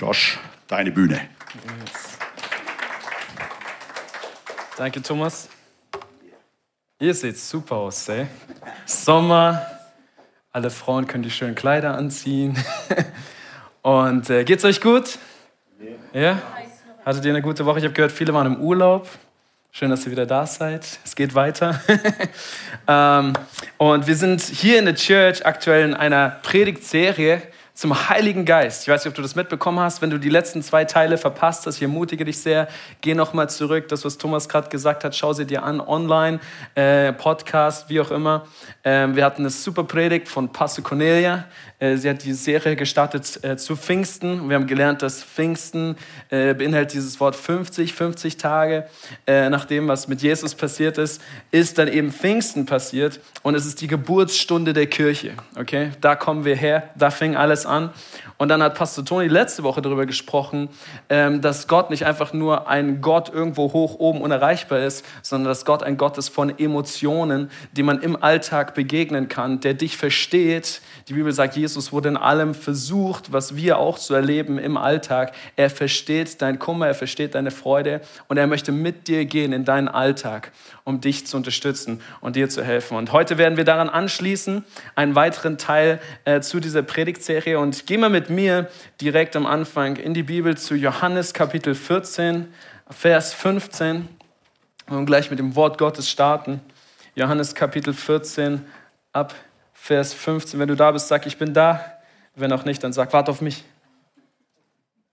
Josh, deine Bühne. Yes. Danke, Thomas. Ihr seht super aus, ey. Sommer, alle Frauen können die schönen Kleider anziehen. Und äh, geht's euch gut? Ja? Hattet ihr eine gute Woche? Ich habe gehört, viele waren im Urlaub. Schön, dass ihr wieder da seid. Es geht weiter. ähm, und wir sind hier in der Church aktuell in einer Predigtserie zum Heiligen Geist. Ich weiß nicht, ob du das mitbekommen hast. Wenn du die letzten zwei Teile verpasst hast, ich ermutige dich sehr, geh nochmal zurück. Das, was Thomas gerade gesagt hat, schau sie dir an, online, äh, Podcast, wie auch immer. Ähm, wir hatten eine super Predigt von Pastor Cornelia. Äh, sie hat die Serie gestartet äh, zu Pfingsten. Wir haben gelernt, dass Pfingsten äh, beinhaltet dieses Wort 50, 50 Tage äh, nach dem, was mit Jesus passiert ist, ist dann eben Pfingsten passiert und es ist die Geburtsstunde der Kirche. Okay, da kommen wir her, da fing alles an an. Und dann hat Pastor Toni letzte Woche darüber gesprochen, ähm, dass Gott nicht einfach nur ein Gott irgendwo hoch oben unerreichbar ist, sondern dass Gott ein Gott ist von Emotionen, die man im Alltag begegnen kann, der dich versteht. Die Bibel sagt, Jesus wurde in allem versucht, was wir auch zu erleben im Alltag. Er versteht dein Kummer, er versteht deine Freude und er möchte mit dir gehen in deinen Alltag, um dich zu unterstützen und dir zu helfen. Und heute werden wir daran anschließen, einen weiteren Teil äh, zu dieser Predigtserie und gehen wir mit mir direkt am Anfang in die Bibel zu Johannes Kapitel 14, Vers 15. Und gleich mit dem Wort Gottes starten. Johannes Kapitel 14 ab Vers 15. Wenn du da bist, sag, ich bin da. Wenn auch nicht, dann sag, warte auf mich.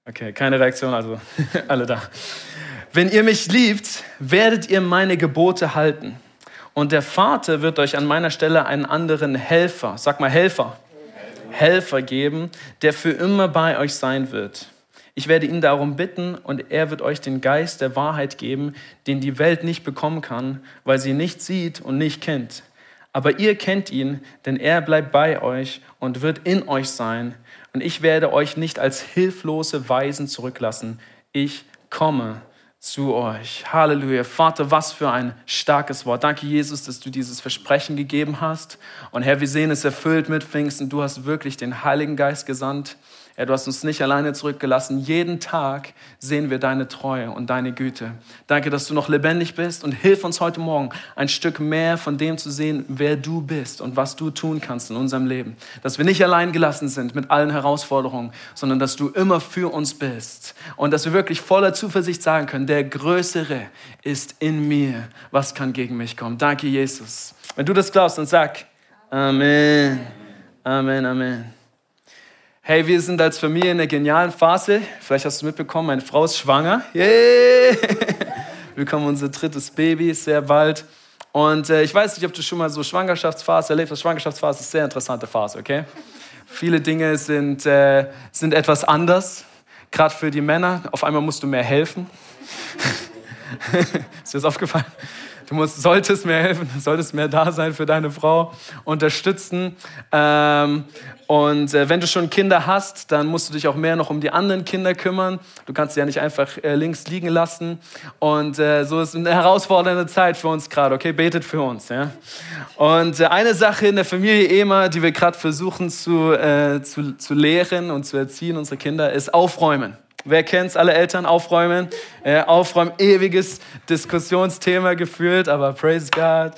Okay, keine Reaktion, also alle da. Wenn ihr mich liebt, werdet ihr meine Gebote halten. Und der Vater wird euch an meiner Stelle einen anderen Helfer, sag mal Helfer, Helfer geben, der für immer bei euch sein wird. Ich werde ihn darum bitten und er wird euch den Geist der Wahrheit geben, den die Welt nicht bekommen kann, weil sie nicht sieht und nicht kennt. Aber ihr kennt ihn, denn er bleibt bei euch und wird in euch sein. Und ich werde euch nicht als hilflose Weisen zurücklassen. Ich komme zu euch. Halleluja. Vater, was für ein starkes Wort. Danke, Jesus, dass du dieses Versprechen gegeben hast. Und Herr, wir sehen es erfüllt mit Pfingsten. Du hast wirklich den Heiligen Geist gesandt. Herr, du hast uns nicht alleine zurückgelassen. Jeden Tag sehen wir deine Treue und deine Güte. Danke, dass du noch lebendig bist und hilf uns heute Morgen ein Stück mehr von dem zu sehen, wer du bist und was du tun kannst in unserem Leben. Dass wir nicht allein gelassen sind mit allen Herausforderungen, sondern dass du immer für uns bist und dass wir wirklich voller Zuversicht sagen können, der Größere ist in mir. Was kann gegen mich kommen? Danke, Jesus. Wenn du das glaubst, dann sag Amen. Amen, Amen. Hey, wir sind als Familie in einer genialen Phase. Vielleicht hast du mitbekommen, meine Frau ist schwanger. Yeah! Wir bekommen unser drittes Baby sehr bald. Und äh, ich weiß nicht, ob du schon mal so Schwangerschaftsphase erlebt hast. Schwangerschaftsphase ist eine sehr interessante Phase, okay? Viele Dinge sind, äh, sind etwas anders. Gerade für die Männer. Auf einmal musst du mehr helfen. ist dir das aufgefallen? Du musst, solltest mehr helfen, solltest mehr da sein für deine Frau, unterstützen. Ähm, und äh, wenn du schon Kinder hast, dann musst du dich auch mehr noch um die anderen Kinder kümmern. Du kannst sie ja nicht einfach äh, links liegen lassen. Und äh, so ist eine herausfordernde Zeit für uns gerade. Okay, betet für uns. Ja? Und äh, eine Sache in der Familie EMA, die wir gerade versuchen zu, äh, zu, zu lehren und zu erziehen, unsere Kinder, ist Aufräumen. Wer kennt's? Alle Eltern aufräumen. Äh, aufräumen, ewiges Diskussionsthema gefühlt, aber praise God.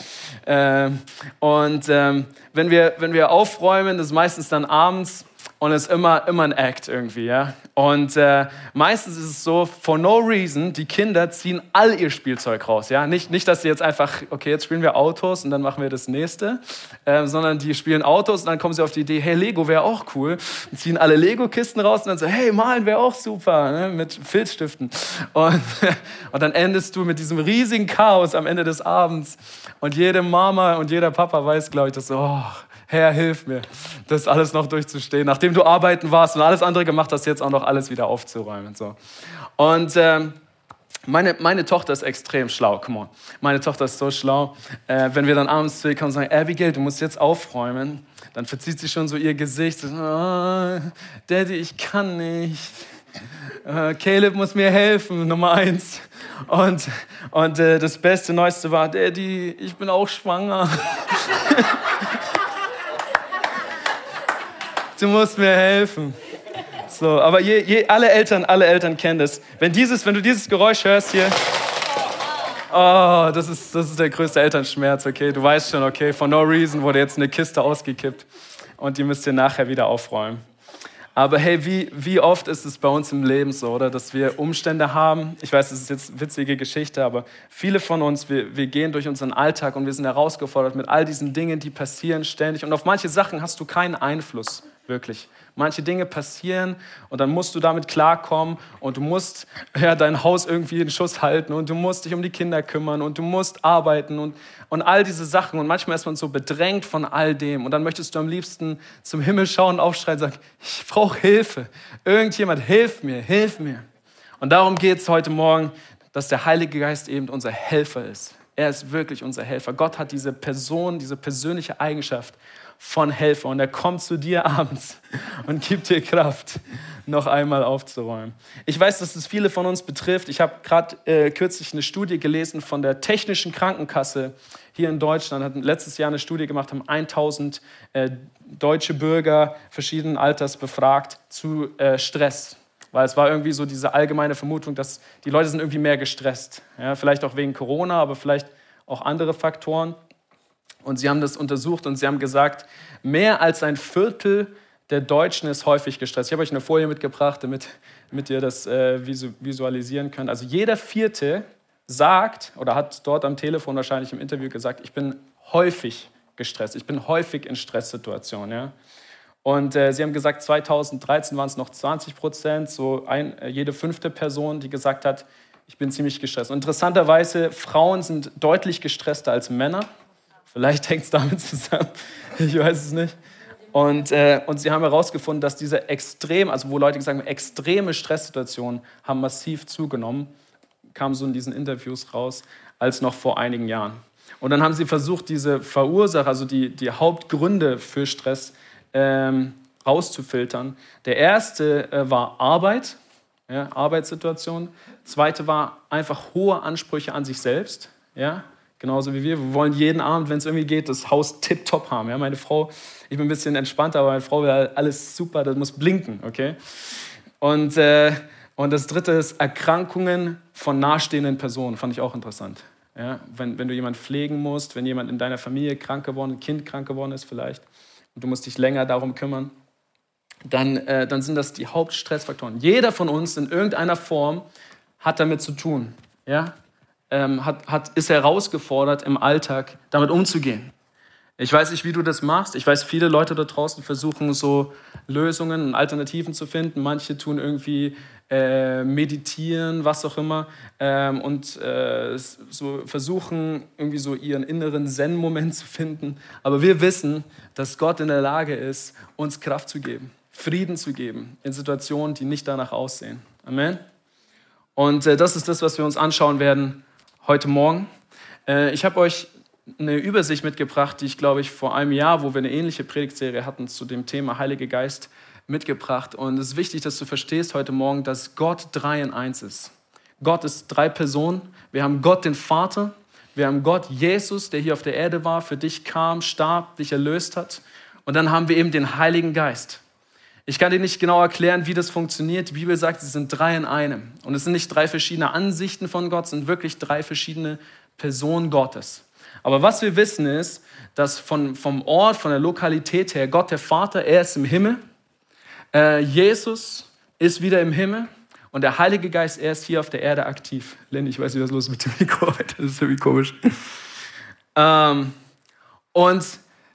Ähm, und ähm, wenn, wir, wenn wir aufräumen, das ist meistens dann abends und es ist immer, immer ein Act irgendwie, ja. Und äh, meistens ist es so, for no reason, die Kinder ziehen all ihr Spielzeug raus, ja. Nicht, nicht dass sie jetzt einfach, okay, jetzt spielen wir Autos und dann machen wir das nächste, äh, sondern die spielen Autos und dann kommen sie auf die Idee, hey, Lego wäre auch cool. Und ziehen alle Lego-Kisten raus und dann so, hey, malen wäre auch super, ne? mit Filzstiften. Und, und dann endest du mit diesem riesigen Chaos am Ende des Abends. Und jede Mama und jeder Papa weiß, glaube ich, dass so, oh, Herr, hilf mir, das alles noch durchzustehen, nachdem du arbeiten warst und alles andere gemacht hast, jetzt auch noch alles wieder aufzuräumen. So. Und ähm, meine, meine Tochter ist extrem schlau, come on. Meine Tochter ist so schlau. Äh, wenn wir dann abends zu ihr kommen und sagen, Abigail, du musst jetzt aufräumen, dann verzieht sie schon so ihr Gesicht. Oh, Daddy, ich kann nicht. Äh, Caleb muss mir helfen, Nummer eins. Und, und äh, das beste, neueste war, Daddy, ich bin auch schwanger. du musst mir helfen. So, aber je, je, alle Eltern, alle Eltern kennen das. Wenn, dieses, wenn du dieses Geräusch hörst hier, oh, das ist, das ist der größte Elternschmerz, okay? Du weißt schon, okay, for no reason wurde jetzt eine Kiste ausgekippt und die müsst ihr nachher wieder aufräumen. Aber hey, wie, wie oft ist es bei uns im Leben so, oder? Dass wir Umstände haben. Ich weiß, das ist jetzt eine witzige Geschichte, aber viele von uns, wir, wir gehen durch unseren Alltag und wir sind herausgefordert mit all diesen Dingen, die passieren ständig. Und auf manche Sachen hast du keinen Einfluss, wirklich. Manche Dinge passieren und dann musst du damit klarkommen und du musst ja, dein Haus irgendwie in Schuss halten und du musst dich um die Kinder kümmern und du musst arbeiten und, und all diese Sachen. Und manchmal ist man so bedrängt von all dem und dann möchtest du am liebsten zum Himmel schauen, aufschreien und sagen, ich brauche Hilfe. Irgendjemand, hilf mir, hilf mir. Und darum geht es heute Morgen, dass der Heilige Geist eben unser Helfer ist. Er ist wirklich unser Helfer. Gott hat diese Person, diese persönliche Eigenschaft von Helfer. Und er kommt zu dir abends und gibt dir Kraft, noch einmal aufzuräumen. Ich weiß, dass es viele von uns betrifft. Ich habe gerade äh, kürzlich eine Studie gelesen von der Technischen Krankenkasse hier in Deutschland. Hat letztes Jahr eine Studie gemacht, haben 1000 äh, deutsche Bürger verschiedenen Alters befragt zu äh, Stress. Weil es war irgendwie so diese allgemeine Vermutung, dass die Leute sind irgendwie mehr gestresst. Ja, vielleicht auch wegen Corona, aber vielleicht auch andere Faktoren. Und sie haben das untersucht und sie haben gesagt, mehr als ein Viertel der Deutschen ist häufig gestresst. Ich habe euch eine Folie mitgebracht, damit, damit ihr das äh, visualisieren könnt. Also jeder Vierte sagt oder hat dort am Telefon wahrscheinlich im Interview gesagt, ich bin häufig gestresst, ich bin häufig in Stresssituationen. Ja? Und äh, sie haben gesagt, 2013 waren es noch 20 Prozent, so ein, äh, jede fünfte Person, die gesagt hat, ich bin ziemlich gestresst. Und interessanterweise, Frauen sind deutlich gestresster als Männer. Vielleicht hängt es damit zusammen, ich weiß es nicht. Und, äh, und sie haben herausgefunden, dass diese extrem, also wo Leute gesagt haben, extreme Stresssituationen haben massiv zugenommen, kam so in diesen Interviews raus, als noch vor einigen Jahren. Und dann haben sie versucht, diese Verursacher, also die, die Hauptgründe für Stress ähm, rauszufiltern. Der erste äh, war Arbeit, ja, Arbeitssituation. Zweite war einfach hohe Ansprüche an sich selbst. Ja, genauso wie wir. Wir wollen jeden Abend, wenn es irgendwie geht, das Haus tipptopp haben. Ja, meine Frau, ich bin ein bisschen entspannter, aber meine Frau will alles super, das muss blinken, okay? Und, äh, und das dritte ist Erkrankungen von nahestehenden Personen, fand ich auch interessant. Ja, wenn, wenn du jemanden pflegen musst, wenn jemand in deiner Familie krank geworden, ein Kind krank geworden ist vielleicht, und du musst dich länger darum kümmern, dann, äh, dann sind das die Hauptstressfaktoren. Jeder von uns in irgendeiner Form hat damit zu tun. Ja? Ähm, hat, hat, ist herausgefordert, im Alltag damit umzugehen. Ich weiß nicht, wie du das machst. Ich weiß, viele Leute da draußen versuchen so Lösungen und Alternativen zu finden. Manche tun irgendwie äh, meditieren, was auch immer, ähm, und äh, so versuchen irgendwie so ihren inneren Zen-Moment zu finden. Aber wir wissen, dass Gott in der Lage ist, uns Kraft zu geben, Frieden zu geben in Situationen, die nicht danach aussehen. Amen. Und äh, das ist das, was wir uns anschauen werden heute Morgen. Äh, ich habe euch eine Übersicht mitgebracht, die ich, glaube ich, vor einem Jahr, wo wir eine ähnliche Predigtserie hatten zu dem Thema Heilige Geist, mitgebracht. Und es ist wichtig, dass du verstehst heute Morgen, dass Gott drei in eins ist. Gott ist drei Personen. Wir haben Gott, den Vater. Wir haben Gott, Jesus, der hier auf der Erde war, für dich kam, starb, dich erlöst hat. Und dann haben wir eben den Heiligen Geist. Ich kann dir nicht genau erklären, wie das funktioniert. Die Bibel sagt, es sind drei in einem. Und es sind nicht drei verschiedene Ansichten von Gott, es sind wirklich drei verschiedene Personen Gottes. Aber was wir wissen ist, dass von, vom Ort, von der Lokalität her, Gott der Vater, er ist im Himmel. Äh, Jesus ist wieder im Himmel. Und der Heilige Geist, er ist hier auf der Erde aktiv. Lenny, ich weiß nicht, was los ist mit dem Mikro Das ist irgendwie komisch. Ähm, und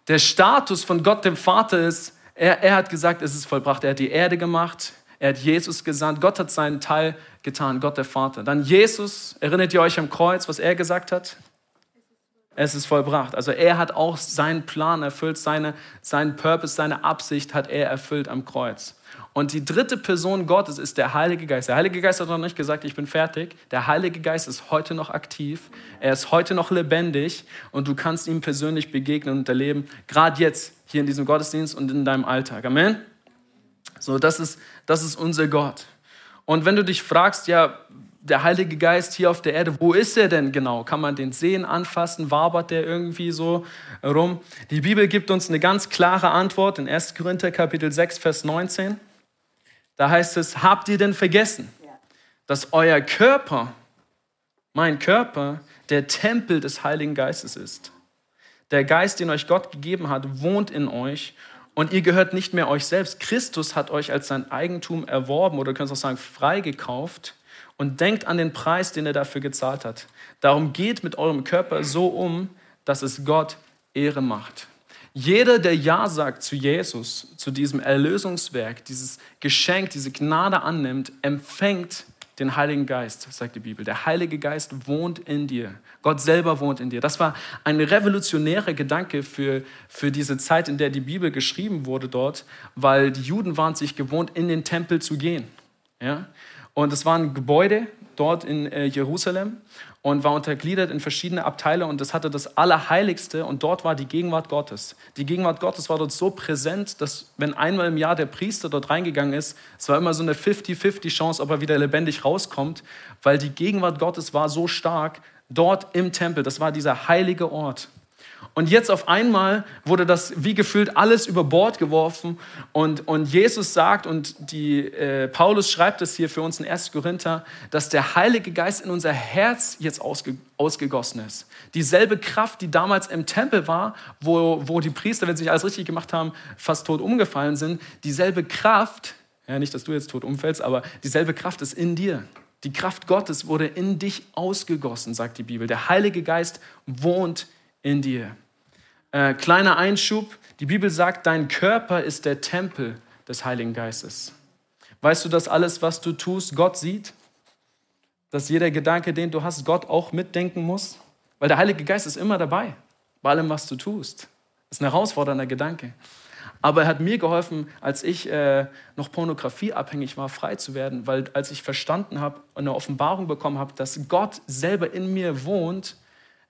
der Status von Gott dem Vater ist, er, er hat gesagt, es ist vollbracht. Er hat die Erde gemacht. Er hat Jesus gesandt. Gott hat seinen Teil getan, Gott der Vater. Dann Jesus, erinnert ihr euch am Kreuz, was er gesagt hat? Es ist vollbracht. Also er hat auch seinen Plan erfüllt, seine, seinen Purpose, seine Absicht hat er erfüllt am Kreuz. Und die dritte Person Gottes ist der Heilige Geist. Der Heilige Geist hat noch nicht gesagt, ich bin fertig. Der Heilige Geist ist heute noch aktiv. Er ist heute noch lebendig und du kannst ihm persönlich begegnen und erleben, gerade jetzt hier in diesem Gottesdienst und in deinem Alltag. Amen. So, das ist, das ist unser Gott. Und wenn du dich fragst, ja, der Heilige Geist hier auf der Erde, wo ist er denn genau? Kann man den sehen, anfassen? Wabert der irgendwie so rum? Die Bibel gibt uns eine ganz klare Antwort in 1. Korinther Kapitel 6, Vers 19. Da heißt es, habt ihr denn vergessen, dass euer Körper, mein Körper, der Tempel des Heiligen Geistes ist? Der Geist, den euch Gott gegeben hat, wohnt in euch und ihr gehört nicht mehr euch selbst. Christus hat euch als sein Eigentum erworben oder du kannst auch sagen, freigekauft und denkt an den Preis, den er dafür gezahlt hat. Darum geht mit eurem Körper so um, dass es Gott Ehre macht. Jeder, der Ja sagt zu Jesus, zu diesem Erlösungswerk, dieses Geschenk, diese Gnade annimmt, empfängt den Heiligen Geist, sagt die Bibel. Der Heilige Geist wohnt in dir. Gott selber wohnt in dir. Das war ein revolutionärer Gedanke für, für diese Zeit, in der die Bibel geschrieben wurde dort, weil die Juden waren sich gewohnt, in den Tempel zu gehen. Ja? Und es war ein Gebäude dort in äh, Jerusalem und war untergliedert in verschiedene Abteile und das hatte das Allerheiligste und dort war die Gegenwart Gottes. Die Gegenwart Gottes war dort so präsent, dass wenn einmal im Jahr der Priester dort reingegangen ist, es war immer so eine 50-50 Chance, ob er wieder lebendig rauskommt, weil die Gegenwart Gottes war so stark dort im Tempel. Das war dieser heilige Ort. Und jetzt auf einmal wurde das wie gefühlt alles über Bord geworfen. Und, und Jesus sagt, und die, äh, Paulus schreibt es hier für uns in 1. Korinther, dass der Heilige Geist in unser Herz jetzt ausge, ausgegossen ist. Dieselbe Kraft, die damals im Tempel war, wo, wo die Priester, wenn sie alles richtig gemacht haben, fast tot umgefallen sind, dieselbe Kraft, ja nicht, dass du jetzt tot umfällst, aber dieselbe Kraft ist in dir. Die Kraft Gottes wurde in dich ausgegossen, sagt die Bibel. Der Heilige Geist wohnt in dir. Äh, kleiner Einschub, die Bibel sagt, dein Körper ist der Tempel des Heiligen Geistes. Weißt du, dass alles, was du tust, Gott sieht? Dass jeder Gedanke, den du hast, Gott auch mitdenken muss? Weil der Heilige Geist ist immer dabei, bei allem, was du tust. Das ist ein herausfordernder Gedanke. Aber er hat mir geholfen, als ich äh, noch pornografieabhängig war, frei zu werden, weil als ich verstanden habe und eine Offenbarung bekommen habe, dass Gott selber in mir wohnt,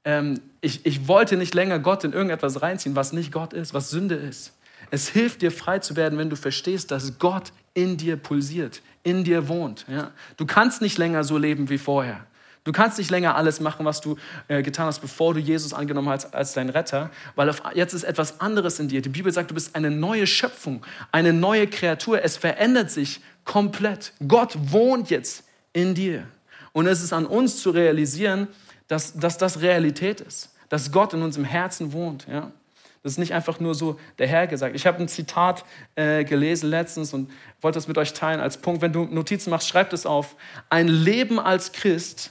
ähm, ich, ich wollte nicht länger Gott in irgendetwas reinziehen, was nicht Gott ist, was Sünde ist. Es hilft dir frei zu werden, wenn du verstehst, dass Gott in dir pulsiert, in dir wohnt. Ja? Du kannst nicht länger so leben wie vorher. Du kannst nicht länger alles machen, was du äh, getan hast, bevor du Jesus angenommen hast als dein Retter, weil auf, jetzt ist etwas anderes in dir. Die Bibel sagt, du bist eine neue Schöpfung, eine neue Kreatur. Es verändert sich komplett. Gott wohnt jetzt in dir. Und es ist an uns zu realisieren, dass, dass das Realität ist, dass Gott in unserem Herzen wohnt. Ja? Das ist nicht einfach nur so der Herr gesagt. Ich habe ein Zitat äh, gelesen letztens und wollte das mit euch teilen als Punkt. Wenn du Notizen machst, schreib das auf. Ein Leben als Christ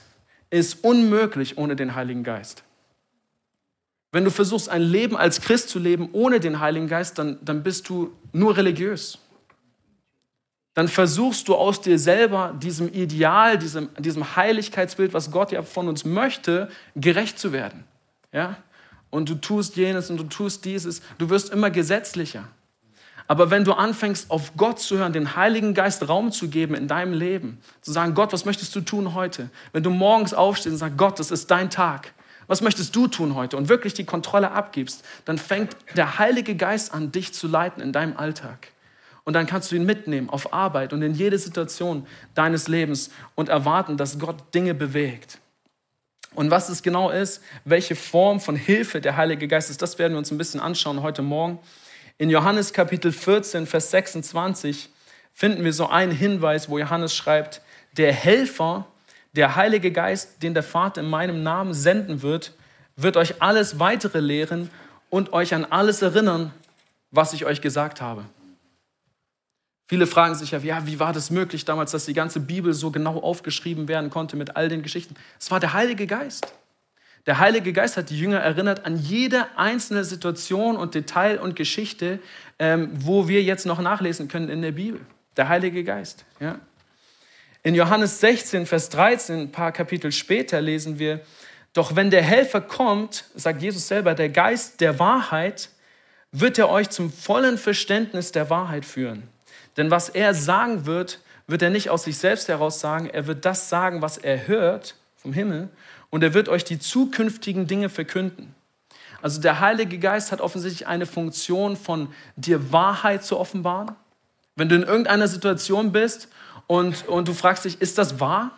ist unmöglich ohne den Heiligen Geist. Wenn du versuchst, ein Leben als Christ zu leben ohne den Heiligen Geist, dann, dann bist du nur religiös dann versuchst du aus dir selber diesem Ideal, diesem, diesem Heiligkeitsbild, was Gott ja von uns möchte, gerecht zu werden. Ja? Und du tust jenes und du tust dieses. Du wirst immer gesetzlicher. Aber wenn du anfängst, auf Gott zu hören, den Heiligen Geist Raum zu geben in deinem Leben, zu sagen, Gott, was möchtest du tun heute? Wenn du morgens aufstehst und sagst, Gott, das ist dein Tag. Was möchtest du tun heute? Und wirklich die Kontrolle abgibst, dann fängt der Heilige Geist an, dich zu leiten in deinem Alltag. Und dann kannst du ihn mitnehmen auf Arbeit und in jede Situation deines Lebens und erwarten, dass Gott Dinge bewegt. Und was es genau ist, welche Form von Hilfe der Heilige Geist ist, das werden wir uns ein bisschen anschauen heute Morgen. In Johannes Kapitel 14, Vers 26 finden wir so einen Hinweis, wo Johannes schreibt, der Helfer, der Heilige Geist, den der Vater in meinem Namen senden wird, wird euch alles weitere lehren und euch an alles erinnern, was ich euch gesagt habe. Viele fragen sich ja, ja, wie war das möglich damals, dass die ganze Bibel so genau aufgeschrieben werden konnte mit all den Geschichten? Es war der Heilige Geist. Der Heilige Geist hat die Jünger erinnert an jede einzelne Situation und Detail und Geschichte, ähm, wo wir jetzt noch nachlesen können in der Bibel. Der Heilige Geist. Ja. In Johannes 16, Vers 13, ein paar Kapitel später, lesen wir, doch wenn der Helfer kommt, sagt Jesus selber, der Geist der Wahrheit, wird er euch zum vollen Verständnis der Wahrheit führen. Denn was er sagen wird, wird er nicht aus sich selbst heraus sagen, er wird das sagen, was er hört vom Himmel und er wird euch die zukünftigen Dinge verkünden. Also der Heilige Geist hat offensichtlich eine Funktion von dir Wahrheit zu offenbaren. Wenn du in irgendeiner Situation bist und, und du fragst dich, ist das wahr?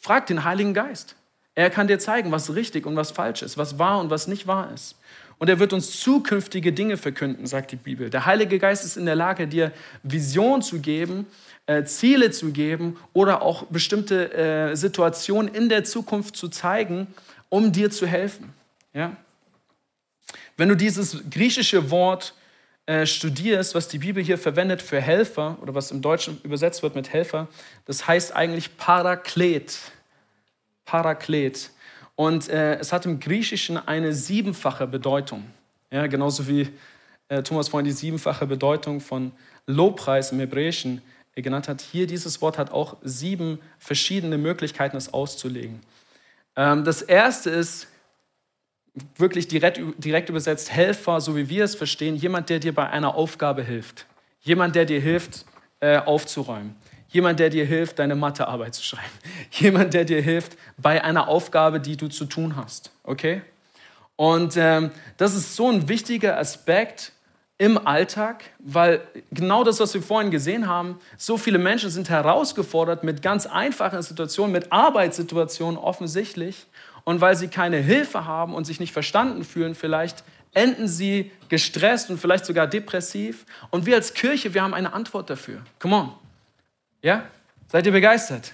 Frag den Heiligen Geist. Er kann dir zeigen, was richtig und was falsch ist, was wahr und was nicht wahr ist. Und er wird uns zukünftige Dinge verkünden, sagt die Bibel. Der Heilige Geist ist in der Lage, dir Vision zu geben, äh, Ziele zu geben oder auch bestimmte äh, Situationen in der Zukunft zu zeigen, um dir zu helfen. Ja? Wenn du dieses griechische Wort äh, studierst, was die Bibel hier verwendet für Helfer oder was im Deutschen übersetzt wird mit Helfer, das heißt eigentlich Paraklet. Paraklet. Und äh, es hat im Griechischen eine siebenfache Bedeutung. Ja, genauso wie äh, Thomas vorhin die siebenfache Bedeutung von Lobpreis im Hebräischen genannt hat. Hier dieses Wort hat auch sieben verschiedene Möglichkeiten, es auszulegen. Ähm, das erste ist wirklich direkt, direkt übersetzt Helfer, so wie wir es verstehen, jemand, der dir bei einer Aufgabe hilft. Jemand, der dir hilft, äh, aufzuräumen. Jemand, der dir hilft, deine Mathearbeit zu schreiben. Jemand, der dir hilft bei einer Aufgabe, die du zu tun hast. Okay? Und ähm, das ist so ein wichtiger Aspekt im Alltag, weil genau das, was wir vorhin gesehen haben, so viele Menschen sind herausgefordert mit ganz einfachen Situationen, mit Arbeitssituationen offensichtlich. Und weil sie keine Hilfe haben und sich nicht verstanden fühlen, vielleicht enden sie gestresst und vielleicht sogar depressiv. Und wir als Kirche, wir haben eine Antwort dafür. Come on. Ja? Seid ihr begeistert?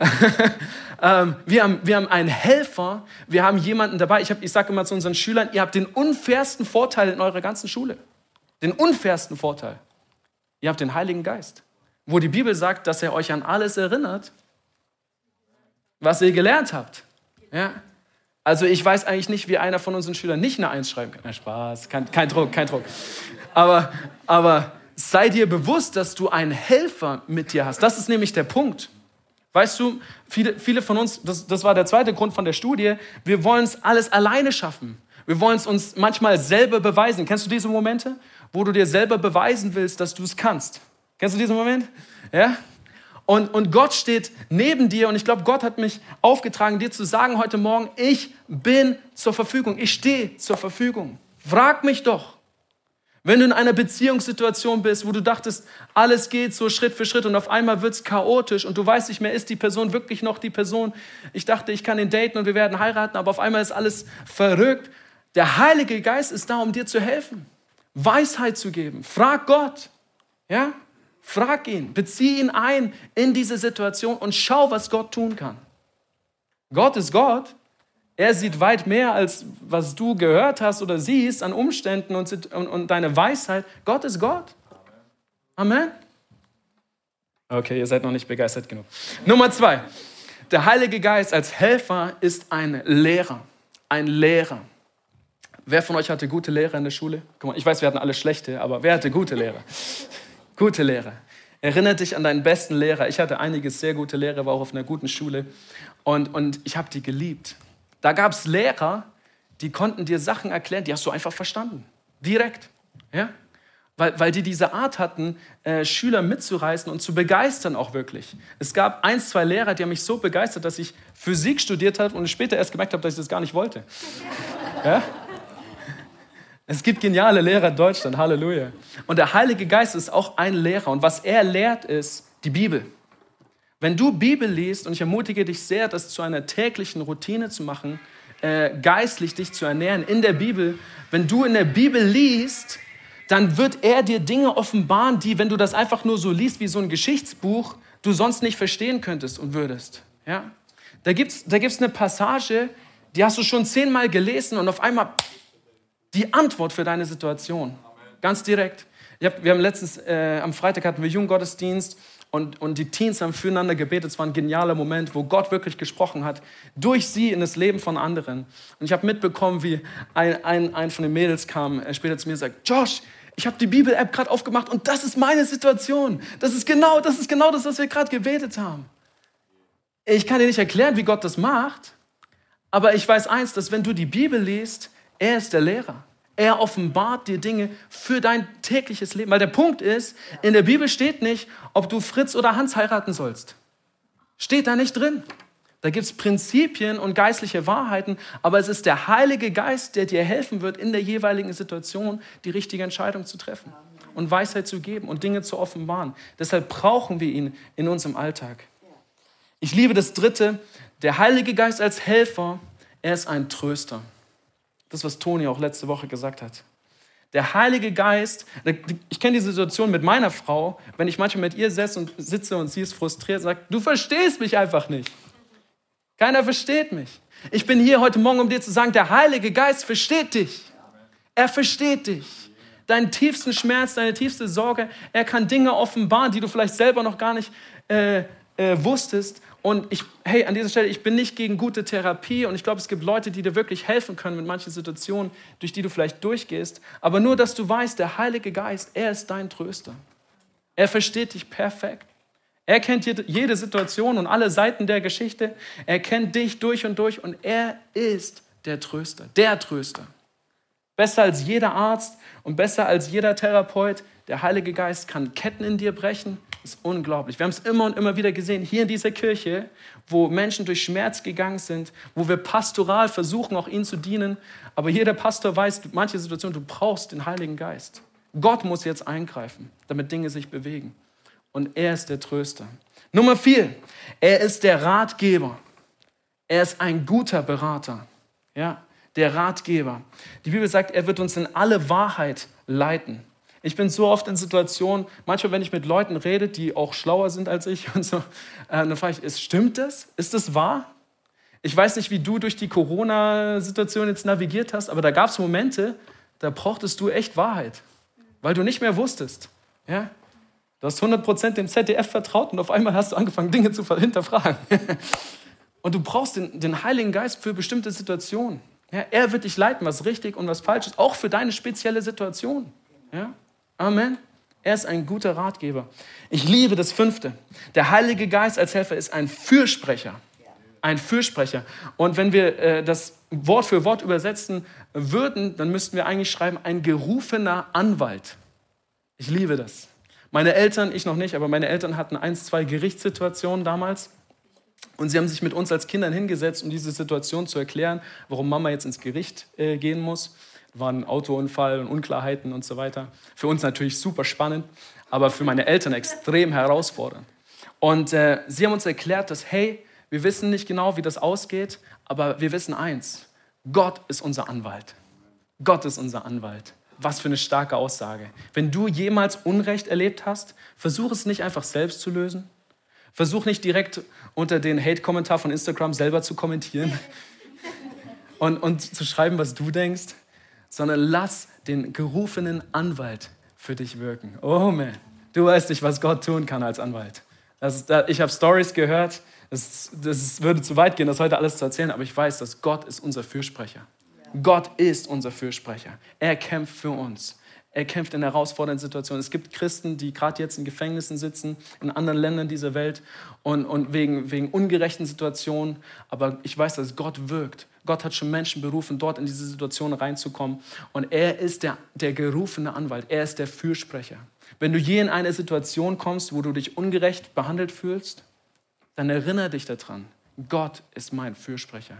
ähm, wir, haben, wir haben einen Helfer, wir haben jemanden dabei. Ich, ich sage immer zu unseren Schülern, ihr habt den unfairsten Vorteil in eurer ganzen Schule. Den unfairsten Vorteil. Ihr habt den Heiligen Geist. Wo die Bibel sagt, dass er euch an alles erinnert, was ihr gelernt habt. Ja? Also ich weiß eigentlich nicht, wie einer von unseren Schülern nicht eine Eins schreiben kann. Na, Spaß, kein, kein Druck, kein Druck. Aber, aber sei dir bewusst, dass du einen Helfer mit dir hast. Das ist nämlich der Punkt. Weißt du, viele, viele von uns, das, das war der zweite Grund von der Studie, wir wollen es alles alleine schaffen. Wir wollen es uns manchmal selber beweisen. Kennst du diese Momente, wo du dir selber beweisen willst, dass du es kannst? Kennst du diesen Moment? Ja? Und, und Gott steht neben dir und ich glaube, Gott hat mich aufgetragen, dir zu sagen heute Morgen, ich bin zur Verfügung, ich stehe zur Verfügung. Frag mich doch. Wenn du in einer Beziehungssituation bist, wo du dachtest, alles geht so Schritt für Schritt und auf einmal wird es chaotisch und du weißt nicht mehr, ist die Person wirklich noch die Person? Ich dachte, ich kann ihn daten und wir werden heiraten, aber auf einmal ist alles verrückt. Der Heilige Geist ist da, um dir zu helfen, Weisheit zu geben. Frag Gott. Ja? Frag ihn, bezieh ihn ein in diese Situation und schau, was Gott tun kann. Gott ist Gott. Er sieht weit mehr, als was du gehört hast oder siehst an Umständen und, und, und deine Weisheit. Gott ist Gott. Amen. Okay, ihr seid noch nicht begeistert genug. Nummer zwei. Der Heilige Geist als Helfer ist ein Lehrer. Ein Lehrer. Wer von euch hatte gute Lehrer in der Schule? Guck mal, ich weiß, wir hatten alle schlechte, aber wer hatte gute Lehrer? Gute Lehrer. Erinnere dich an deinen besten Lehrer. Ich hatte einige sehr gute Lehrer, war auch auf einer guten Schule. Und, und ich habe die geliebt. Da gab es Lehrer, die konnten dir Sachen erklären, die hast du einfach verstanden. Direkt. Ja? Weil, weil die diese Art hatten, äh, Schüler mitzureißen und zu begeistern auch wirklich. Es gab ein, zwei Lehrer, die haben mich so begeistert, dass ich Physik studiert habe und später erst gemerkt habe, dass ich das gar nicht wollte. Ja? Es gibt geniale Lehrer in Deutschland, Halleluja. Und der Heilige Geist ist auch ein Lehrer. Und was er lehrt, ist die Bibel. Wenn du Bibel liest, und ich ermutige dich sehr, das zu einer täglichen Routine zu machen, äh, geistlich dich zu ernähren in der Bibel, wenn du in der Bibel liest, dann wird er dir Dinge offenbaren, die, wenn du das einfach nur so liest wie so ein Geschichtsbuch, du sonst nicht verstehen könntest und würdest. Ja? Da gibt es da gibt's eine Passage, die hast du schon zehnmal gelesen und auf einmal die Antwort für deine Situation. Ganz direkt. Hab, wir haben letztens, äh, am Freitag hatten wir Jugendgottesdienst und, und die Teens haben füreinander gebetet. Es war ein genialer Moment, wo Gott wirklich gesprochen hat, durch sie in das Leben von anderen. Und ich habe mitbekommen, wie ein, ein, ein von den Mädels kam äh, später zu mir und sagt, Josh, ich habe die Bibel-App gerade aufgemacht und das ist meine Situation. Das ist genau das, ist genau das was wir gerade gebetet haben. Ich kann dir nicht erklären, wie Gott das macht, aber ich weiß eins, dass wenn du die Bibel liest, er ist der Lehrer. Er offenbart dir Dinge für dein tägliches Leben. Weil der Punkt ist, in der Bibel steht nicht, ob du Fritz oder Hans heiraten sollst. Steht da nicht drin. Da gibt es Prinzipien und geistliche Wahrheiten, aber es ist der Heilige Geist, der dir helfen wird, in der jeweiligen Situation die richtige Entscheidung zu treffen und Weisheit zu geben und Dinge zu offenbaren. Deshalb brauchen wir ihn in unserem Alltag. Ich liebe das Dritte, der Heilige Geist als Helfer, er ist ein Tröster. Das, was Toni auch letzte Woche gesagt hat. Der Heilige Geist, ich kenne die Situation mit meiner Frau, wenn ich manchmal mit ihr sitze und, und sie ist frustriert, sagt, du verstehst mich einfach nicht. Keiner versteht mich. Ich bin hier heute Morgen, um dir zu sagen, der Heilige Geist versteht dich. Er versteht dich. Deinen tiefsten Schmerz, deine tiefste Sorge. Er kann Dinge offenbaren, die du vielleicht selber noch gar nicht äh, äh, wusstest. Und ich, hey, an dieser Stelle, ich bin nicht gegen gute Therapie und ich glaube, es gibt Leute, die dir wirklich helfen können mit manchen Situationen, durch die du vielleicht durchgehst. Aber nur, dass du weißt, der Heilige Geist, er ist dein Tröster. Er versteht dich perfekt. Er kennt jede Situation und alle Seiten der Geschichte. Er kennt dich durch und durch und er ist der Tröster, der Tröster. Besser als jeder Arzt und besser als jeder Therapeut. Der Heilige Geist kann Ketten in dir brechen. Das ist unglaublich. Wir haben es immer und immer wieder gesehen, hier in dieser Kirche, wo Menschen durch Schmerz gegangen sind, wo wir pastoral versuchen, auch ihnen zu dienen. Aber jeder Pastor weiß, manche Situationen, du brauchst den Heiligen Geist. Gott muss jetzt eingreifen, damit Dinge sich bewegen und er ist der Tröster. Nummer vier, er ist der Ratgeber. Er ist ein guter Berater. Ja, der Ratgeber. Die Bibel sagt, er wird uns in alle Wahrheit leiten. Ich bin so oft in Situationen, manchmal, wenn ich mit Leuten rede, die auch schlauer sind als ich und so, äh, dann frage ich, ist, stimmt das? Ist das wahr? Ich weiß nicht, wie du durch die Corona-Situation jetzt navigiert hast, aber da gab es Momente, da brauchtest du echt Wahrheit, weil du nicht mehr wusstest. Ja? Du hast 100% dem ZDF vertraut und auf einmal hast du angefangen, Dinge zu hinterfragen. Und du brauchst den, den Heiligen Geist für bestimmte Situationen. Ja, er wird dich leiten, was richtig und was falsch ist, auch für deine spezielle Situation. Ja? Amen. Er ist ein guter Ratgeber. Ich liebe das fünfte. Der Heilige Geist als Helfer ist ein Fürsprecher. Ein Fürsprecher. Und wenn wir äh, das Wort für Wort übersetzen würden, dann müssten wir eigentlich schreiben, ein gerufener Anwalt. Ich liebe das. Meine Eltern, ich noch nicht, aber meine Eltern hatten eins, zwei Gerichtssituationen damals. Und sie haben sich mit uns als Kindern hingesetzt, um diese Situation zu erklären, warum Mama jetzt ins Gericht äh, gehen muss. War ein Autounfall und Unklarheiten und so weiter. Für uns natürlich super spannend, aber für meine Eltern extrem herausfordernd. Und äh, sie haben uns erklärt, dass, hey, wir wissen nicht genau, wie das ausgeht, aber wir wissen eins, Gott ist unser Anwalt. Gott ist unser Anwalt. Was für eine starke Aussage. Wenn du jemals Unrecht erlebt hast, versuch es nicht einfach selbst zu lösen. Versuch nicht direkt unter den Hate-Kommentar von Instagram selber zu kommentieren und, und zu schreiben, was du denkst, sondern lass den gerufenen Anwalt für dich wirken. Oh man, du weißt nicht, was Gott tun kann als Anwalt. Das, das, ich habe Stories gehört, das, das würde zu weit gehen, das heute alles zu erzählen, aber ich weiß, dass Gott ist unser Fürsprecher. Gott ist unser Fürsprecher. Er kämpft für uns. Er kämpft in herausfordernden Situationen. Es gibt Christen, die gerade jetzt in Gefängnissen sitzen, in anderen Ländern dieser Welt und, und wegen, wegen ungerechten Situationen. Aber ich weiß, dass Gott wirkt. Gott hat schon Menschen berufen, dort in diese Situation reinzukommen. Und er ist der, der gerufene Anwalt. Er ist der Fürsprecher. Wenn du je in eine Situation kommst, wo du dich ungerecht behandelt fühlst, dann erinnere dich daran. Gott ist mein Fürsprecher.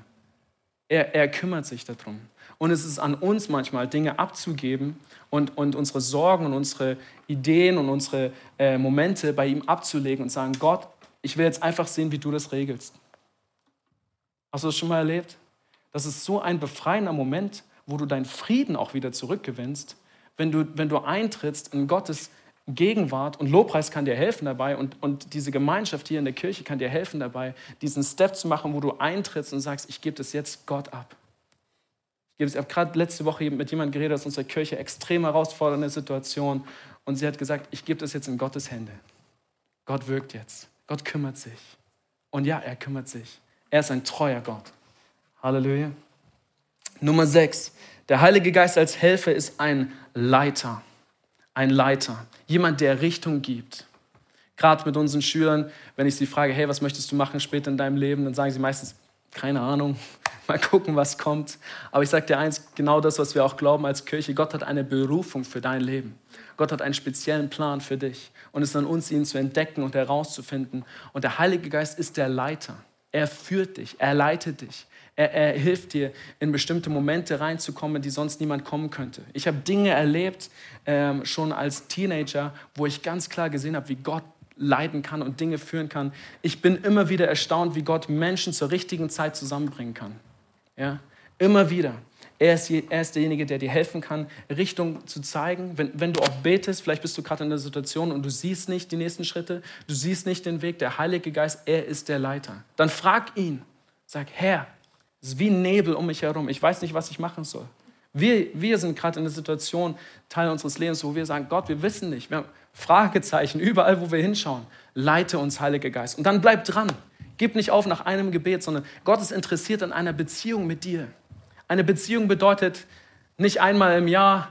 Er, er kümmert sich darum. Und es ist an uns manchmal, Dinge abzugeben und, und unsere Sorgen und unsere Ideen und unsere äh, Momente bei ihm abzulegen und sagen, Gott, ich will jetzt einfach sehen, wie du das regelst. Hast du das schon mal erlebt? Das ist so ein befreiender Moment, wo du deinen Frieden auch wieder zurückgewinnst, wenn du, wenn du eintrittst in Gottes Gegenwart und Lobpreis kann dir helfen dabei und, und diese Gemeinschaft hier in der Kirche kann dir helfen dabei, diesen Step zu machen, wo du eintrittst und sagst, ich gebe das jetzt Gott ab. Ich habe gerade letzte Woche mit jemandem geredet aus unserer Kirche, extrem herausfordernde Situation und sie hat gesagt, ich gebe das jetzt in Gottes Hände. Gott wirkt jetzt. Gott kümmert sich. Und ja, er kümmert sich. Er ist ein treuer Gott. Halleluja. Nummer sechs. Der Heilige Geist als Helfer ist ein Leiter ein Leiter, jemand, der Richtung gibt. Gerade mit unseren Schülern, wenn ich sie frage, hey, was möchtest du machen später in deinem Leben, dann sagen sie meistens, keine Ahnung, mal gucken, was kommt. Aber ich sage dir eins, genau das, was wir auch glauben als Kirche, Gott hat eine Berufung für dein Leben. Gott hat einen speziellen Plan für dich. Und es ist an uns, ihn zu entdecken und herauszufinden. Und der Heilige Geist ist der Leiter. Er führt dich, er leitet dich. Er, er, hilft dir, in bestimmte Momente reinzukommen, die sonst niemand kommen könnte. Ich habe Dinge erlebt, ähm, schon als Teenager, wo ich ganz klar gesehen habe, wie Gott leiden kann und Dinge führen kann. Ich bin immer wieder erstaunt, wie Gott Menschen zur richtigen Zeit zusammenbringen kann. Ja? Immer wieder. Er ist, er ist derjenige, der dir helfen kann, Richtung zu zeigen. Wenn, wenn du auch betest, vielleicht bist du gerade in der Situation und du siehst nicht die nächsten Schritte, du siehst nicht den Weg, der Heilige Geist, er ist der Leiter. Dann frag ihn, sag, Herr, es ist wie Nebel um mich herum, ich weiß nicht, was ich machen soll. Wir, wir sind gerade in der Situation, Teil unseres Lebens, wo wir sagen, Gott, wir wissen nicht. Wir haben Fragezeichen überall, wo wir hinschauen. Leite uns, Heiliger Geist. Und dann bleib dran. Gib nicht auf nach einem Gebet, sondern Gott ist interessiert an einer Beziehung mit dir. Eine Beziehung bedeutet nicht einmal im Jahr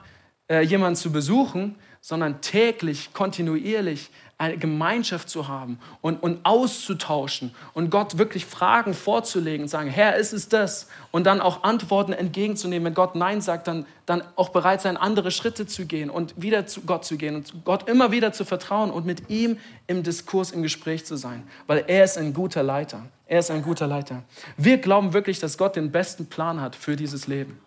äh, jemanden zu besuchen, sondern täglich, kontinuierlich eine Gemeinschaft zu haben und, und auszutauschen und Gott wirklich Fragen vorzulegen und sagen, Herr, ist es das? Und dann auch Antworten entgegenzunehmen. Wenn Gott Nein sagt, dann, dann auch bereit sein, andere Schritte zu gehen und wieder zu Gott zu gehen und Gott immer wieder zu vertrauen und mit ihm im Diskurs, im Gespräch zu sein. Weil er ist ein guter Leiter. Er ist ein guter Leiter. Wir glauben wirklich, dass Gott den besten Plan hat für dieses Leben.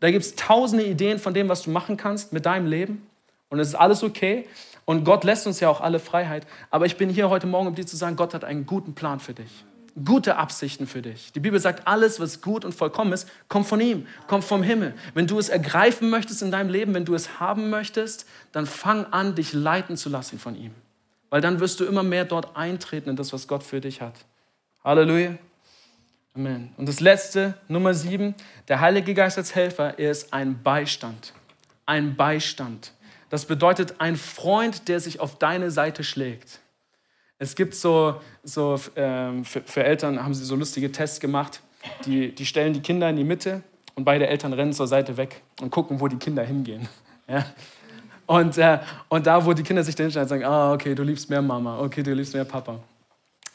Da gibt es tausende Ideen von dem, was du machen kannst mit deinem Leben. Und es ist alles okay. Und Gott lässt uns ja auch alle Freiheit. Aber ich bin hier heute Morgen, um dir zu sagen, Gott hat einen guten Plan für dich. Gute Absichten für dich. Die Bibel sagt, alles, was gut und vollkommen ist, kommt von ihm, kommt vom Himmel. Wenn du es ergreifen möchtest in deinem Leben, wenn du es haben möchtest, dann fang an, dich leiten zu lassen von ihm. Weil dann wirst du immer mehr dort eintreten in das, was Gott für dich hat. Halleluja. Amen. Und das letzte, Nummer sieben, der Heilige Geist als Helfer, er ist ein Beistand. Ein Beistand. Das bedeutet ein Freund, der sich auf deine Seite schlägt. Es gibt so, so ähm, für, für, Eltern haben sie so lustige Tests gemacht. Die, die stellen die Kinder in die Mitte und beide Eltern rennen zur Seite weg und gucken, wo die Kinder hingehen. Ja? Und, äh, und da, wo die Kinder sich dann hinstellen, sagen, ah, okay, du liebst mehr Mama, okay, du liebst mehr Papa.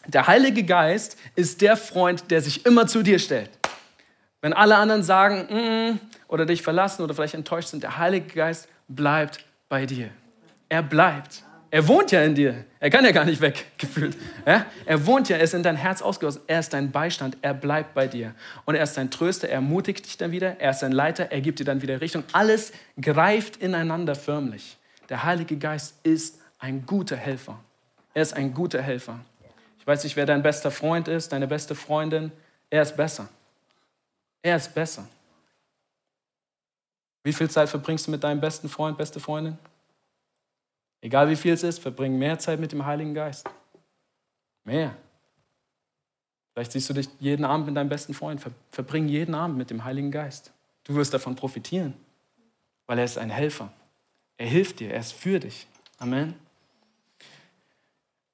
Der Heilige Geist ist der Freund, der sich immer zu dir stellt. Wenn alle anderen sagen, -mm, oder dich verlassen oder vielleicht enttäuscht sind, der Heilige Geist bleibt bei dir. Er bleibt. Er wohnt ja in dir. Er kann ja gar nicht weg, gefühlt. Ja? Er wohnt ja, er ist in dein Herz ausgegossen. Er ist dein Beistand, er bleibt bei dir. Und er ist dein Tröster, er ermutigt dich dann wieder, er ist dein Leiter, er gibt dir dann wieder Richtung. Alles greift ineinander förmlich. Der Heilige Geist ist ein guter Helfer. Er ist ein guter Helfer. Ich weiß nicht, wer dein bester Freund ist, deine beste Freundin. Er ist besser. Er ist besser. Wie viel Zeit verbringst du mit deinem besten Freund, beste Freundin? Egal wie viel es ist, verbring mehr Zeit mit dem Heiligen Geist. Mehr. Vielleicht siehst du dich jeden Abend mit deinem besten Freund. Verbring jeden Abend mit dem Heiligen Geist. Du wirst davon profitieren, weil er ist ein Helfer. Er hilft dir, er ist für dich. Amen.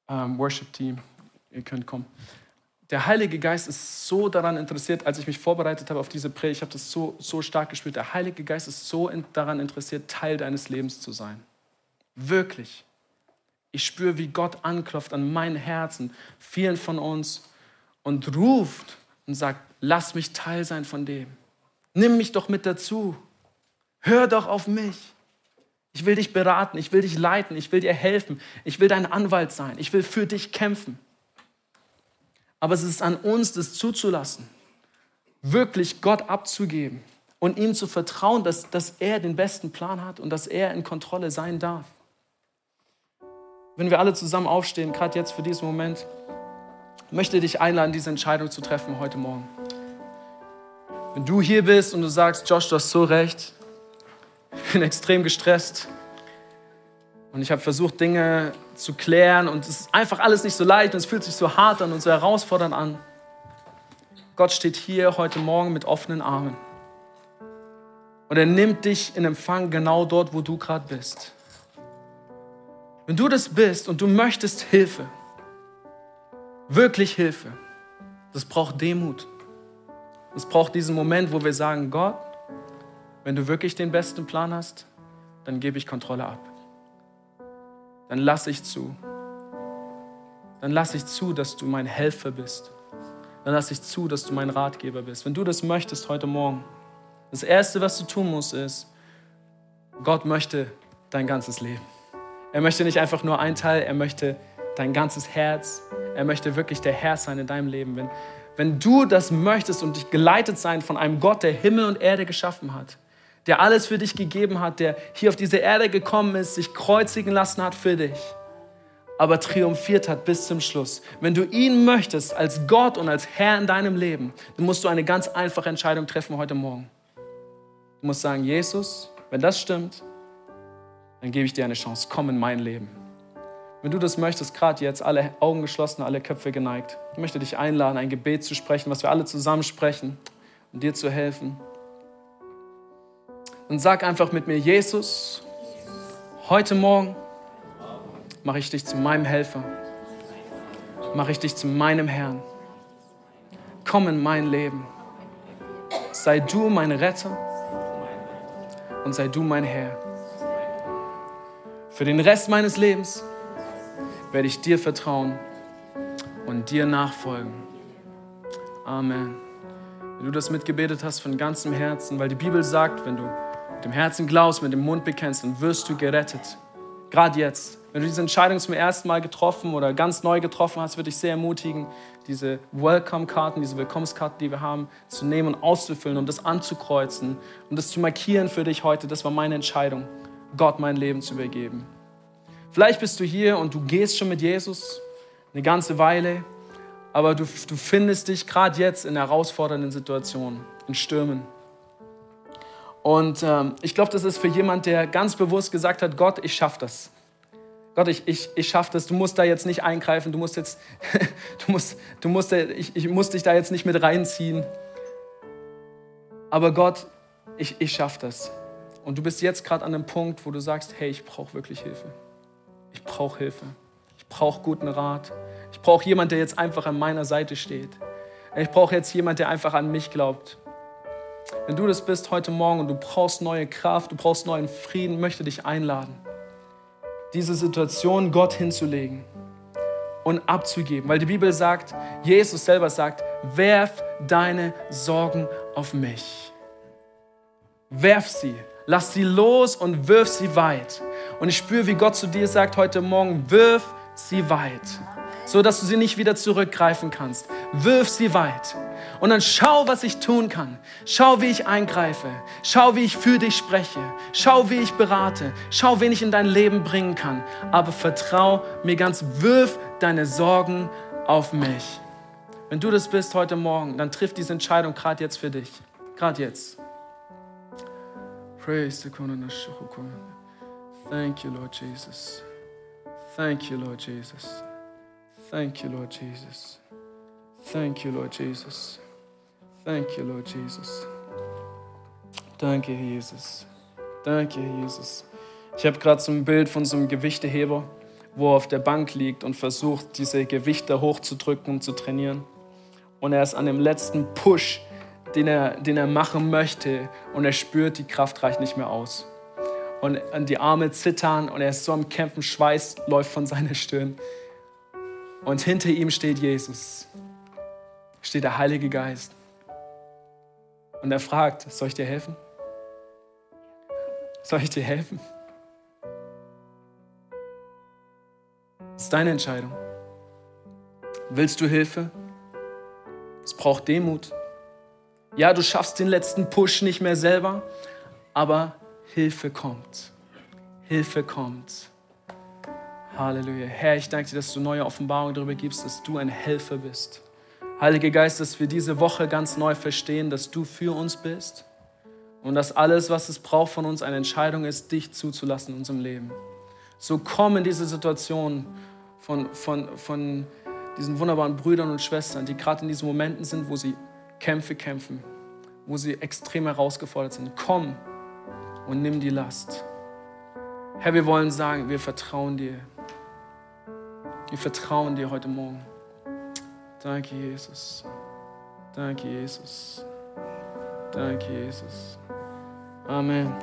Um, Worship Team, ihr könnt kommen der Heilige Geist ist so daran interessiert, als ich mich vorbereitet habe auf diese Predigt, ich habe das so, so stark gespürt, der Heilige Geist ist so daran interessiert, Teil deines Lebens zu sein. Wirklich. Ich spüre, wie Gott anklopft an mein Herzen, vielen von uns, und ruft und sagt, lass mich Teil sein von dem. Nimm mich doch mit dazu. Hör doch auf mich. Ich will dich beraten, ich will dich leiten, ich will dir helfen, ich will dein Anwalt sein, ich will für dich kämpfen. Aber es ist an uns, das zuzulassen, wirklich Gott abzugeben und ihm zu vertrauen, dass, dass er den besten Plan hat und dass er in Kontrolle sein darf. Wenn wir alle zusammen aufstehen, gerade jetzt für diesen Moment, möchte ich dich einladen, diese Entscheidung zu treffen heute Morgen. Wenn du hier bist und du sagst, Josh, du hast so recht, ich bin extrem gestresst, und ich habe versucht, Dinge zu klären und es ist einfach alles nicht so leicht und es fühlt sich so hart an und so herausfordernd an. Gott steht hier heute Morgen mit offenen Armen. Und er nimmt dich in Empfang genau dort, wo du gerade bist. Wenn du das bist und du möchtest Hilfe, wirklich Hilfe, das braucht Demut. Es braucht diesen Moment, wo wir sagen, Gott, wenn du wirklich den besten Plan hast, dann gebe ich Kontrolle ab dann lass ich zu. Dann lass ich zu, dass du mein Helfer bist. Dann lass ich zu, dass du mein Ratgeber bist. Wenn du das möchtest heute Morgen, das Erste, was du tun musst, ist, Gott möchte dein ganzes Leben. Er möchte nicht einfach nur ein Teil, er möchte dein ganzes Herz. Er möchte wirklich der Herr sein in deinem Leben. Wenn, wenn du das möchtest und dich geleitet sein von einem Gott, der Himmel und Erde geschaffen hat, der alles für dich gegeben hat, der hier auf diese Erde gekommen ist, sich kreuzigen lassen hat für dich, aber triumphiert hat bis zum Schluss. Wenn du ihn möchtest als Gott und als Herr in deinem Leben, dann musst du eine ganz einfache Entscheidung treffen heute Morgen. Du musst sagen, Jesus, wenn das stimmt, dann gebe ich dir eine Chance. Komm in mein Leben. Wenn du das möchtest, gerade jetzt, alle Augen geschlossen, alle Köpfe geneigt, ich möchte dich einladen, ein Gebet zu sprechen, was wir alle zusammen sprechen, um dir zu helfen. Und sag einfach mit mir, Jesus, heute Morgen mache ich dich zu meinem Helfer, mache ich dich zu meinem Herrn. Komm in mein Leben. Sei du mein Retter und sei du mein Herr. Für den Rest meines Lebens werde ich dir vertrauen und dir nachfolgen. Amen. Wenn du das mitgebetet hast von ganzem Herzen, weil die Bibel sagt, wenn du mit dem Herzen glaubst, mit dem Mund bekennst, dann wirst du gerettet. Gerade jetzt. Wenn du diese Entscheidung zum ersten Mal getroffen oder ganz neu getroffen hast, würde ich sehr ermutigen, diese Welcome-Karten, diese Willkommenskarten, die wir haben, zu nehmen und auszufüllen und das anzukreuzen und das zu markieren für dich heute. Das war meine Entscheidung, Gott mein Leben zu übergeben. Vielleicht bist du hier und du gehst schon mit Jesus eine ganze Weile, aber du, du findest dich gerade jetzt in herausfordernden Situationen, in Stürmen. Und ähm, ich glaube, das ist für jemand, der ganz bewusst gesagt hat, Gott, ich schaffe das. Gott, ich, ich, ich schaffe das. Du musst da jetzt nicht eingreifen. Du musst jetzt, du musst, du musst, ich, ich muss dich da jetzt nicht mit reinziehen. Aber Gott, ich, ich schaffe das. Und du bist jetzt gerade an einem Punkt, wo du sagst, hey, ich brauche wirklich Hilfe. Ich brauche Hilfe. Ich brauche guten Rat. Ich brauche jemanden, der jetzt einfach an meiner Seite steht. Ich brauche jetzt jemanden, der einfach an mich glaubt. Wenn du das bist heute Morgen und du brauchst neue Kraft, du brauchst neuen Frieden, möchte dich einladen, diese Situation Gott hinzulegen und abzugeben. Weil die Bibel sagt, Jesus selber sagt, werf deine Sorgen auf mich. Werf sie, lass sie los und wirf sie weit. Und ich spüre, wie Gott zu dir sagt heute Morgen, wirf sie weit, so dass du sie nicht wieder zurückgreifen kannst. Wirf sie weit. Und dann schau, was ich tun kann. Schau, wie ich eingreife. Schau, wie ich für dich spreche. Schau, wie ich berate. Schau, wen ich in dein Leben bringen kann. Aber vertrau mir ganz, wirf deine Sorgen auf mich. Wenn du das bist heute Morgen, dann triff diese Entscheidung gerade jetzt für dich. Gerade jetzt. Praise the Thank you, Lord Jesus. Thank you, Lord Jesus. Thank you, Lord Jesus. Thank you, Lord Jesus. Thank you, Lord Jesus. Danke, Jesus. Danke, Jesus. Ich habe gerade so ein Bild von so einem Gewichteheber, wo er auf der Bank liegt und versucht, diese Gewichte hochzudrücken und zu trainieren. Und er ist an dem letzten Push, den er, den er machen möchte, und er spürt, die Kraft reicht nicht mehr aus. Und, und die Arme zittern und er ist so am Kämpfen, Schweiß läuft von seiner Stirn. Und hinter ihm steht Jesus, steht der Heilige Geist. Und er fragt, soll ich dir helfen? Soll ich dir helfen? Das ist deine Entscheidung. Willst du Hilfe? Es braucht Demut. Ja, du schaffst den letzten Push nicht mehr selber, aber Hilfe kommt. Hilfe kommt. Halleluja. Herr, ich danke dir, dass du neue Offenbarungen darüber gibst, dass du ein Helfer bist. Heiliger Geist, dass wir diese Woche ganz neu verstehen, dass du für uns bist und dass alles, was es braucht von uns, eine Entscheidung ist, dich zuzulassen in unserem Leben. So komm in diese Situation von, von, von diesen wunderbaren Brüdern und Schwestern, die gerade in diesen Momenten sind, wo sie Kämpfe kämpfen, wo sie extrem herausgefordert sind. Komm und nimm die Last. Herr, wir wollen sagen, wir vertrauen dir. Wir vertrauen dir heute Morgen. Danke, Jesus. Danke, Jesus. Danke, Jesus. Amen.